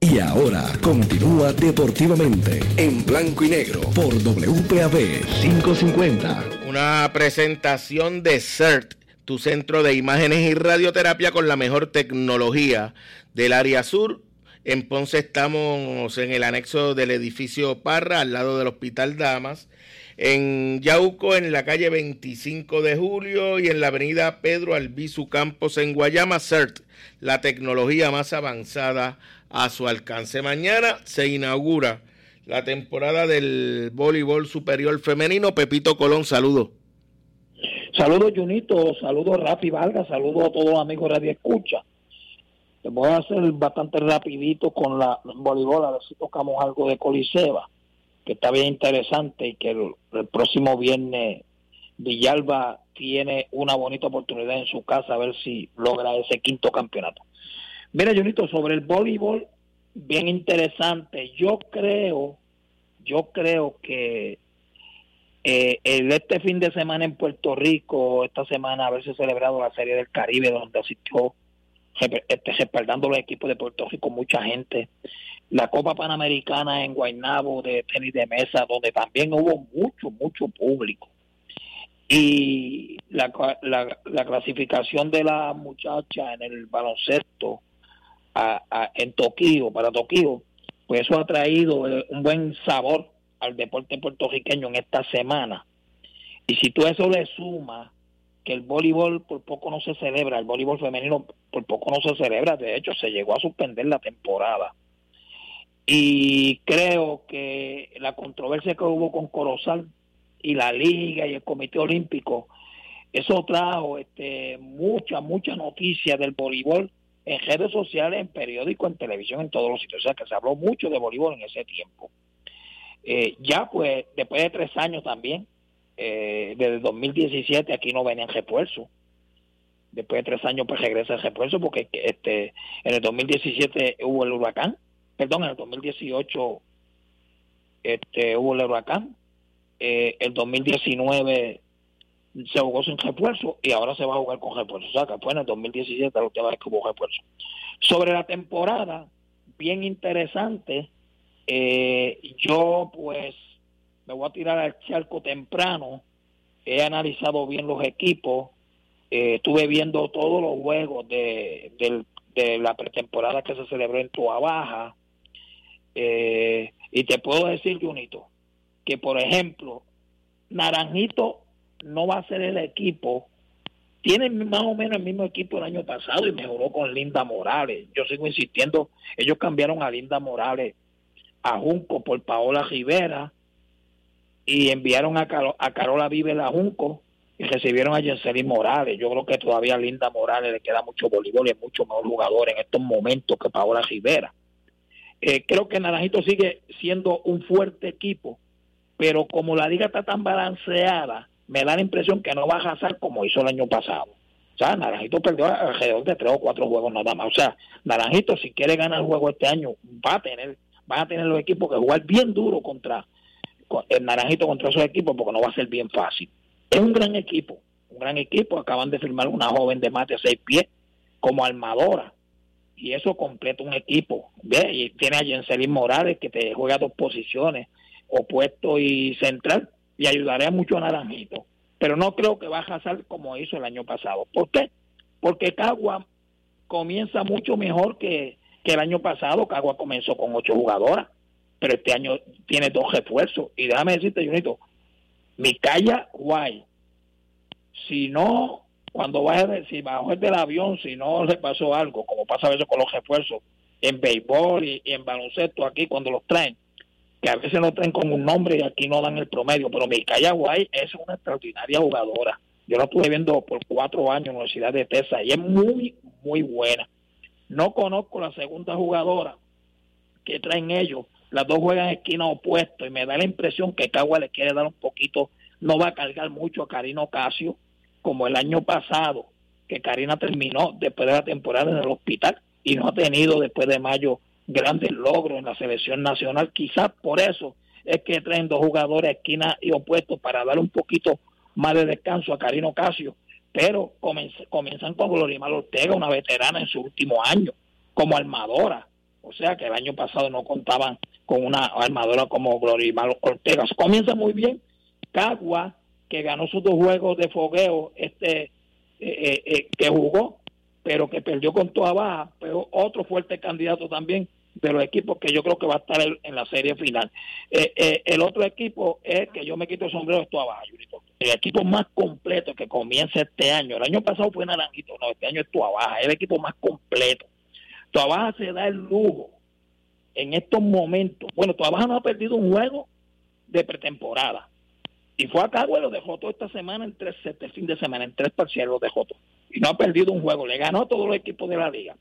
Y ahora continúa deportivamente en blanco y negro por WPAB 550. Una presentación de CERT, tu centro de imágenes y radioterapia con la mejor tecnología del área sur. En Ponce estamos en el anexo del edificio Parra, al lado del Hospital Damas en Yauco, en la calle 25 de Julio y en la avenida Pedro Albizu Campos en Guayama, CERT, la tecnología más avanzada a su alcance. Mañana se inaugura la temporada del voleibol superior femenino. Pepito Colón, saludos. Saludos, Junito, saludos, Rafi Valga, saludos a todos los amigos Radio Escucha. Voy a hacer bastante rapidito con la voleibol, a ver si tocamos algo de Coliseba que está bien interesante y que el, próximo viernes Villalba tiene una bonita oportunidad en su casa a ver si logra ese quinto campeonato. Mira, Junito, sobre el voleibol, bien interesante. Yo creo, yo creo que eh, el, este fin de semana en Puerto Rico, esta semana haberse celebrado la Serie del Caribe, donde asistió este, respaldando los equipos de Puerto Rico mucha gente la Copa Panamericana en Guaynabo de tenis de mesa, donde también hubo mucho, mucho público. Y la, la, clasificación de la muchacha en el baloncesto en Tokio, para Tokio, pues eso ha traído eh, un buen sabor al deporte puertorriqueño en esta semana. Y si tú eso le sumas que el voleibol por poco no se celebra, el voleibol femenino por poco no se celebra, de hecho se llegó a suspender la temporada y creo que la controversia que hubo con Corozal y la liga y el comité olímpico eso trajo este mucha mucha noticia del voleibol en redes sociales en periódicos en televisión en todos los sitios. O sea que se habló mucho de voleibol en ese tiempo. Eh, ya pues después de tres años también eh, desde 2017 aquí no venían refuerzos. Después de tres años pues regresa el refuerzo porque este en el 2017 hubo el huracán perdón, en el 2018 este, hubo el huracán, eh, el 2019 se jugó sin refuerzo y ahora se va a jugar con refuerzo. O sea, que fue en el 2017 la última vez que hubo refuerzo. Sobre la temporada, bien interesante, eh, yo pues me voy a tirar al charco temprano, he analizado bien los equipos, eh, estuve viendo todos los juegos de, de la pretemporada que se celebró en Tua Baja, eh, y te puedo decir, Junito, que por ejemplo, Naranjito no va a ser el equipo. Tiene más o menos el mismo equipo el año pasado y mejoró con Linda Morales. Yo sigo insistiendo, ellos cambiaron a Linda Morales a Junco por Paola Rivera y enviaron a, Carola Vive a Junco y recibieron a Jenselín Morales. Yo creo que todavía a Linda Morales le queda mucho voleibol y es mucho mejor jugador en estos momentos que Paola Rivera. Eh, creo que Naranjito sigue siendo un fuerte equipo, pero como la liga está tan balanceada, me da la impresión que no va a arrasar como hizo el año pasado. O sea, Naranjito perdió alrededor de tres o cuatro juegos nada más. O sea, Naranjito si quiere ganar el juego este año, va a tener, va a tener los equipos que jugar bien duro contra el Naranjito contra esos equipos porque no va a ser bien fácil. Es un gran equipo, un gran equipo. Acaban de firmar una joven de más de seis pies como armadora y eso completa un equipo. ¿ve? Y tiene a Jenselín Morales que te juega dos posiciones, opuesto y central, y ayudaría mucho a Naranjito. Pero no creo que va a arrasar como hizo el año pasado. ¿Por qué? Porque Cagua comienza mucho mejor que, que el año pasado. Cagua comenzó con ocho jugadoras, pero este año tiene dos refuerzos. Y déjame decirte, Junito, Micaya Guay, si no cuando vaya, si bajo del avión, si no le pasó algo, como pasa a veces con los refuerzos en béisbol y, en baloncesto aquí cuando los traen, que a veces no traen con un nombre y aquí no dan el promedio, pero Mikaya Guay es una extraordinaria jugadora. Yo la estuve viendo por cuatro años en la Universidad de Texas y es muy, muy buena. No conozco la segunda jugadora que traen ellos. Las dos juegan esquina opuesto y me da la impresión que Cagua le quiere dar un poquito, no va a cargar mucho a Karino Casio como el año pasado, que Karina terminó después de la temporada en el hospital y no ha tenido después de mayo grandes logros en la selección nacional. Quizás por eso es que traen dos jugadores esquina y opuestos para dar un poquito más de descanso a Karino Casio, pero comienzan con Glorimar Ortega, una veterana en su último año, como armadora. O sea que el año pasado no contaban con una armadora como Glorimar Ortega. Comienza muy bien. Cagua, que ganó sus dos juegos de fogueo, este eh, eh, eh, que jugó, pero que perdió con toda baja, pero otro fuerte candidato también de los equipos que yo creo que va a estar en, la serie final. El otro equipo es que yo me quito el sombrero de Tuabaja, El equipo más completo que comienza este año. El año pasado fue Naranjito, no, este año es Tuabaja, es el equipo más completo. Tuabaja se da el lujo en estos momentos. Bueno, Tuabaja no ha perdido un juego de pretemporada. Y fue acá, bueno, lo dejó todo esta semana en tres, este fin de semana, en tres parciales lo dejó todo. Y no ha perdido un juego, le ganó a todos los equipos de la liga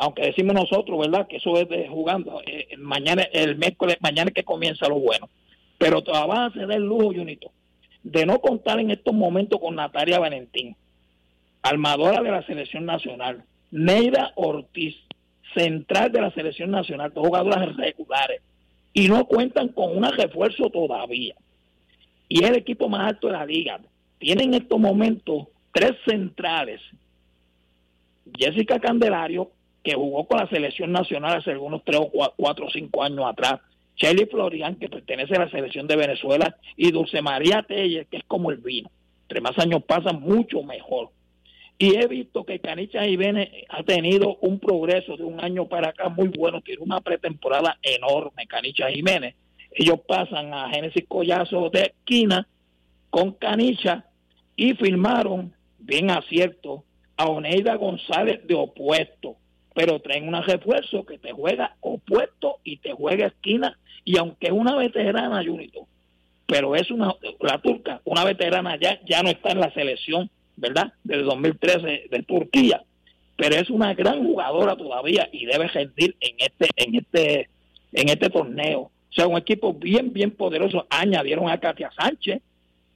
aunque decimos nosotros, ¿verdad? Que eso es de jugando. Eh, mañana, el miércoles, mañana que comienza lo bueno. Pero todavía se da el lujo, Junito, de no contar en estos momentos con Natalia Valentín, armadora de la selección nacional, Neida Ortiz, central de la selección nacional, dos jugadoras regulares, y no cuentan con un refuerzo todavía. Y el equipo más alto de la liga. Tienen en estos momentos tres centrales. Jessica Candelario, que jugó con la selección nacional hace algunos tres o cuatro o cinco años atrás. Shelly Florian, que pertenece a la selección de Venezuela, y Dulce María Telles, que es como el vino. Entre más años pasan, mucho mejor. Y he visto que Canicha Jiménez ha tenido un progreso de un año para acá muy bueno, tiene una pretemporada enorme, Canicha Jiménez. Ellos pasan a Génesis Collazo de esquina con Canicha y firmaron, bien acierto, a Oneida González de opuesto. Pero traen un refuerzo que te juega opuesto y te juega esquina y aunque es una veterana Junito pero es una la turca una veterana ya ya no está en la selección verdad del 2013 de Turquía. Pero es una gran jugadora todavía y debe rendir en este en este en este torneo o sea un equipo bien bien poderoso añadieron a Katia Sánchez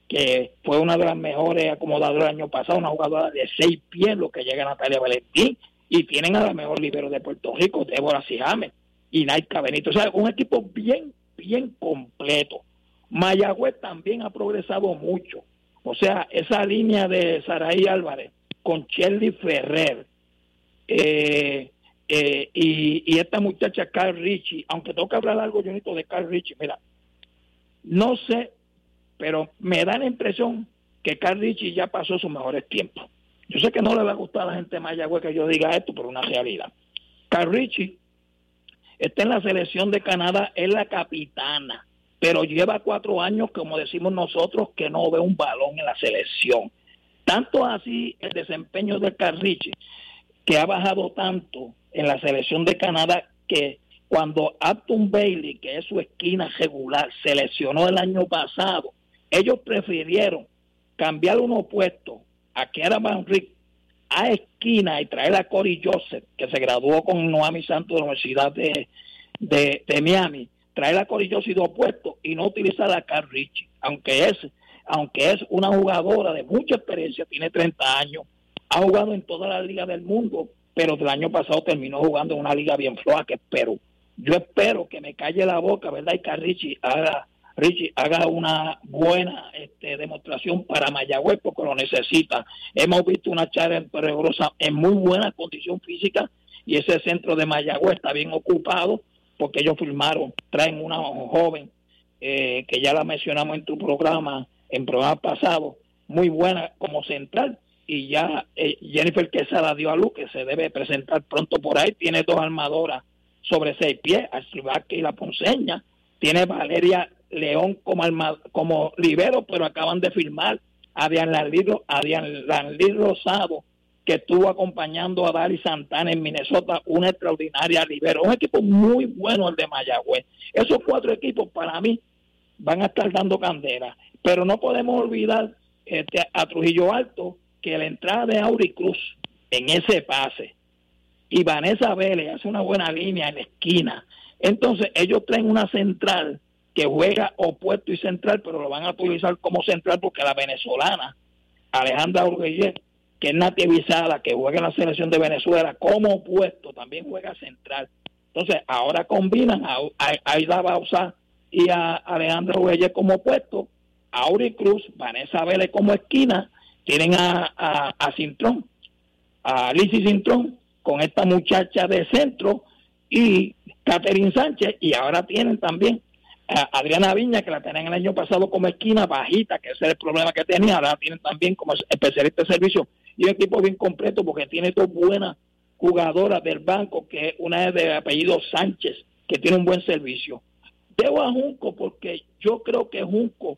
que fue una de las mejores acomodadoras del año pasado una jugadora de seis pies lo que llega Natalia Valentín y tienen a la mejor libero de Puerto Rico, Débora Sijame y Naika Benito. O sea, un equipo bien, bien completo. Mayagüez también ha progresado mucho. O sea, esa línea de Saraí Álvarez con Shelly Ferrer eh, eh, y, esta muchacha Carl Richie, aunque tengo que hablar algo, Jonito, de Carl Richie, mira, no sé, pero me da la impresión que Carl Richie ya pasó sus mejores tiempos. Yo sé que no le va a gustar a la gente de que yo diga esto, pero una realidad. Carrichi está en la selección de Canadá, es la capitana, pero lleva cuatro años, como decimos nosotros, que no ve un balón en la selección. Tanto así el desempeño de Carrichi, que ha bajado tanto en la selección de Canadá, que cuando Upton Bailey, que es su esquina regular, seleccionó el año pasado, ellos prefirieron cambiar un opuesto a Kiara Van Rick a esquina y traer a Cory Joseph, que se graduó con Noami Santos de la Universidad de, de, Miami, traer a Cory Joseph opuesto y no utilizar a Carl Richie, aunque es, aunque es una jugadora de mucha experiencia, tiene 30 años, ha jugado en toda la liga del mundo, pero el año pasado terminó jugando en una liga bien floja que es Perú. Yo espero que me calle la boca, ¿verdad? Y Carl Richie haga Richie haga una buena este, demostración para Mayagüez porque lo necesita. Hemos visto una charla peligrosa en muy buena condición física y ese centro de Mayagüez está bien ocupado porque ellos firmaron, traen una joven eh, que ya la mencionamos en tu programa, en programa pasado, muy buena como central y ya eh, Jennifer Quesada dio a luz que se debe presentar pronto por ahí, tiene dos armadoras sobre seis pies, Vázquez y la Ponceña, tiene Valeria León como, como libero, pero acaban de firmar a Dian Landí, Rosado que estuvo acompañando a Dari Santana en Minnesota, una extraordinaria libero, un equipo muy bueno el de Mayagüez. Esos cuatro equipos para mí van a estar dando candela, pero no podemos olvidar este, a Trujillo Alto que la entrada de Auri Cruz en ese pase y Vanessa Vélez hace una buena línea en la esquina. Entonces ellos traen una central que juega opuesto y central, pero lo van a utilizar como central porque la venezolana Alejandra Urguellet que es nativizada, que juega en la selección de Venezuela como opuesto, también juega central. Entonces, ahora combinan a, Aida Bausa y a Alejandro Huelle como opuesto, a Auri Cruz, Vanessa Vélez como esquina, tienen a, a, a Cintrón, a Lizzy Cintrón, con esta muchacha de centro y Catherine Sánchez, y ahora tienen también Adriana Viña, que la tenían el año pasado como esquina bajita, que ese es el problema que tenía, ahora tienen también como especialista de servicio y un equipo bien completo porque tiene dos buenas jugadoras del banco, que una es de apellido Sánchez, que tiene un buen servicio. Debo a Junco porque yo creo que Junco,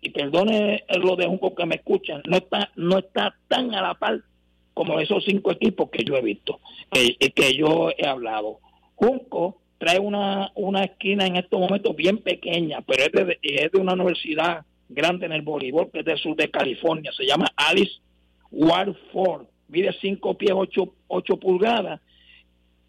y perdone lo de Junco que me escuchan, no está, no está tan a la par como esos cinco equipos que yo he visto, que, que yo he hablado. Junco trae una, una esquina en estos momentos bien pequeña, pero es de, es de una universidad grande en el voleibol, que es del sur de California, se llama Alice Warford, mide 5 pies 8, 8 pulgadas.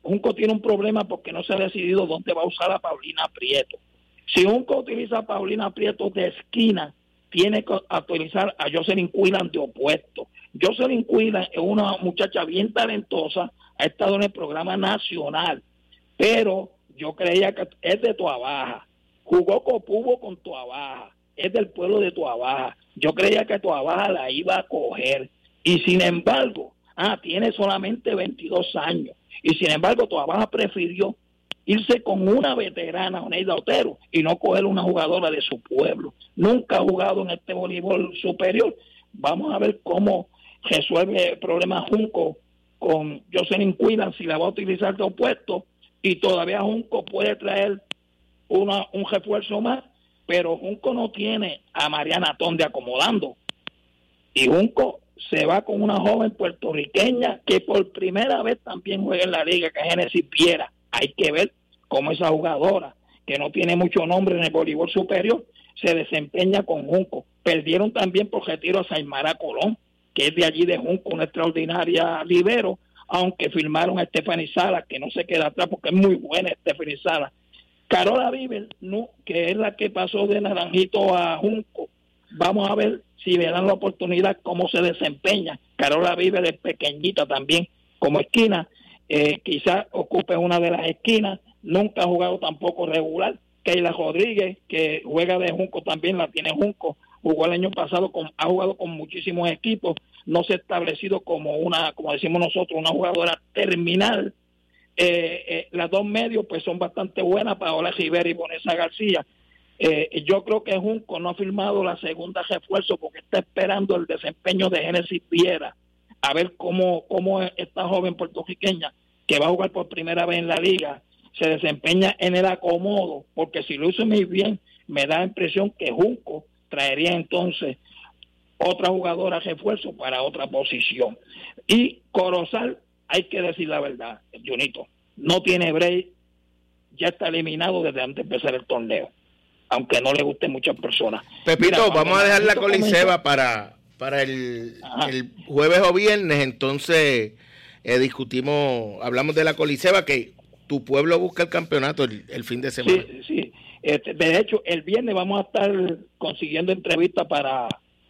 Junco tiene un problema porque no se ha decidido dónde va a usar a Paulina Prieto. Si Junco utiliza a Paulina Prieto de esquina, tiene que utilizar a Jocelyn Quillan de opuesto. Jocelyn Quillan es una muchacha bien talentosa, ha estado en el programa nacional, pero yo creía que es de Baja. Jugó Copubo con Baja. es del pueblo de Baja. Yo creía que Baja la iba a coger. Y sin embargo, ah, tiene solamente 22 años. Y sin embargo, Baja prefirió irse con una veterana, Oneida Otero, y no coger una jugadora de su pueblo. Nunca ha jugado en este voleibol superior. Vamos a ver cómo resuelve el problema Junco con Jocelyn Cuidan si la va a utilizar de opuesto y todavía Junco puede traer una, un refuerzo más, pero Junco no tiene a Mariana Tonde acomodando. Y Junco se va con una joven puertorriqueña que por primera vez también juega en la liga, que es Genesis Piera. Hay que ver cómo esa jugadora, que no tiene mucho nombre en el voleibol superior, se desempeña con Junco. Perdieron también por retiro a Saimara Colón, que es de allí de Junco, una extraordinaria libero, aunque firmaron a Stephanie Sala, que no se queda atrás porque es muy buena Stephanie Sala. Carola Viver, no, que es la que pasó de Naranjito a Junco. Vamos a ver si le dan la oportunidad cómo se desempeña. Carola Viver es pequeñita también como esquina, eh, quizás ocupe una de las esquinas, nunca ha jugado tampoco regular. Keila Rodríguez, que juega de Junco, también la tiene Junco, jugó el año pasado, con, ha jugado con muchísimos equipos, no se ha establecido como una, como decimos nosotros, una jugadora terminal. Eh, eh, las dos medios pues son bastante buenas, Paola Rivera y Bonesa García. Eh, yo creo que Junco no ha firmado la segunda refuerzo porque está esperando el desempeño de Genesis Viera, a ver cómo, cómo esta joven puertorriqueña que va a jugar por primera vez en la liga se desempeña en el acomodo, porque si lo hizo muy bien, me da la impresión que Junco traería entonces otra jugadora refuerzo para otra posición. Y Corozal, hay que decir la verdad, Junito, no tiene break, ya está eliminado desde antes de empezar el torneo, aunque no le guste muchas personas. Pepito, vamos a dejar la coliseba para, para el, jueves o viernes, entonces eh, discutimos, hablamos de la coliseba, que tu pueblo busca el campeonato el, fin de semana. Sí, sí. Este, de hecho, el viernes vamos a estar consiguiendo entrevistas para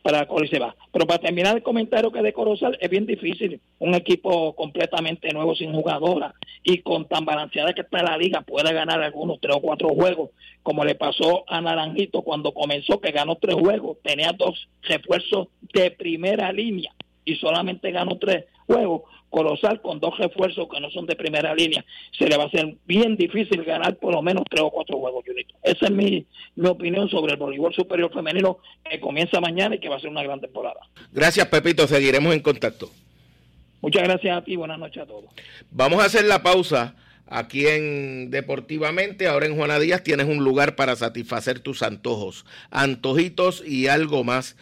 para Coliseba. Pero para terminar el comentario que de Corozal, es bien difícil un equipo completamente nuevo sin jugadora y con tan balanceada que está la liga puede ganar algunos tres o cuatro juegos, como le pasó a Naranjito cuando comenzó, que ganó tres juegos, tenía dos refuerzos de primera línea y solamente ganó tres juegos. Colosal con dos refuerzos que no son de primera línea, se le va a hacer bien difícil ganar por lo menos tres o cuatro juegos, Junito. Esa es mi, mi opinión sobre el voleibol superior femenino que comienza mañana y que va a ser una gran temporada. Gracias, Pepito. Seguiremos en contacto. Muchas gracias a ti. Buenas noches a todos. Vamos a hacer la pausa aquí en Deportivamente. Ahora en Juana Díaz tienes un lugar para satisfacer tus antojos, antojitos y algo más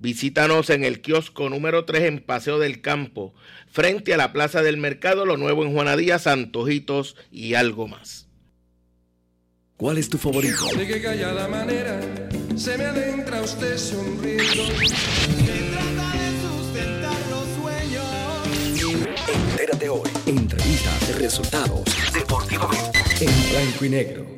Visítanos en el kiosco número 3 en Paseo del Campo, frente a la Plaza del Mercado, lo nuevo en Juanadía, Santojitos y algo más. ¿Cuál es tu favorito? De que callada manera se me adentra usted sonriendo. Entérate hoy. Entrevistas, resultados, deportivamente, en blanco y negro.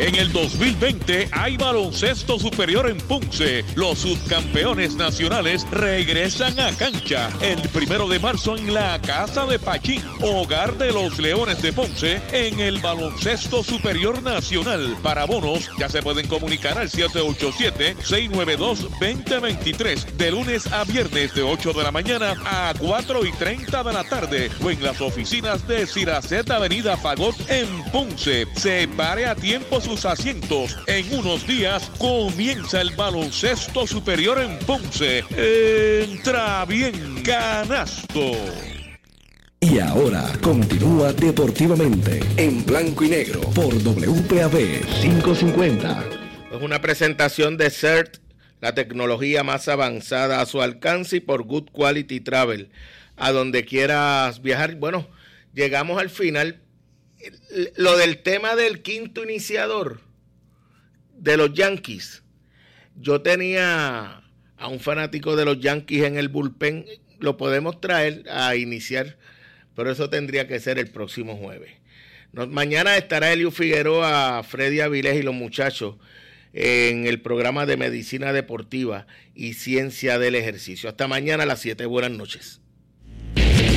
En el 2020 hay baloncesto superior en Punce. Los subcampeones nacionales regresan a cancha el primero de marzo en la Casa de Pachín, hogar de los Leones de Ponce, en el baloncesto superior nacional. Para bonos ya se pueden comunicar al 787-692-2023 de lunes a viernes de 8 de la mañana a 4 y 30 de la tarde o en las oficinas de Ciraceta Avenida Fagot en Ponce. Se pare a tiempo sus asientos. En unos días comienza el baloncesto superior en Ponce. Entra bien, canasto. Y ahora continúa deportivamente en blanco y negro por WPAB 550. Es una presentación de CERT, la tecnología más avanzada a su alcance y por Good Quality Travel. A donde quieras viajar. Bueno, llegamos al final. Lo del tema del quinto iniciador de los Yankees. Yo tenía a un fanático de los Yankees en el bullpen. Lo podemos traer a iniciar pero eso tendría que ser el próximo jueves. mañana estará Elio Figueroa, Freddy Avilés y los muchachos en el programa de Medicina Deportiva y Ciencia del Ejercicio. Hasta mañana a las 7. Buenas noches.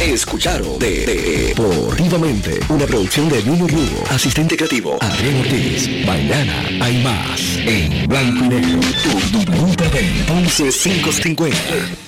Escucharon de, Deportivamente, una producción de Junior Lugo, asistente creativo Adrián Ortiz. Mañana hay más en Blanco y Negro, tu WP 11550.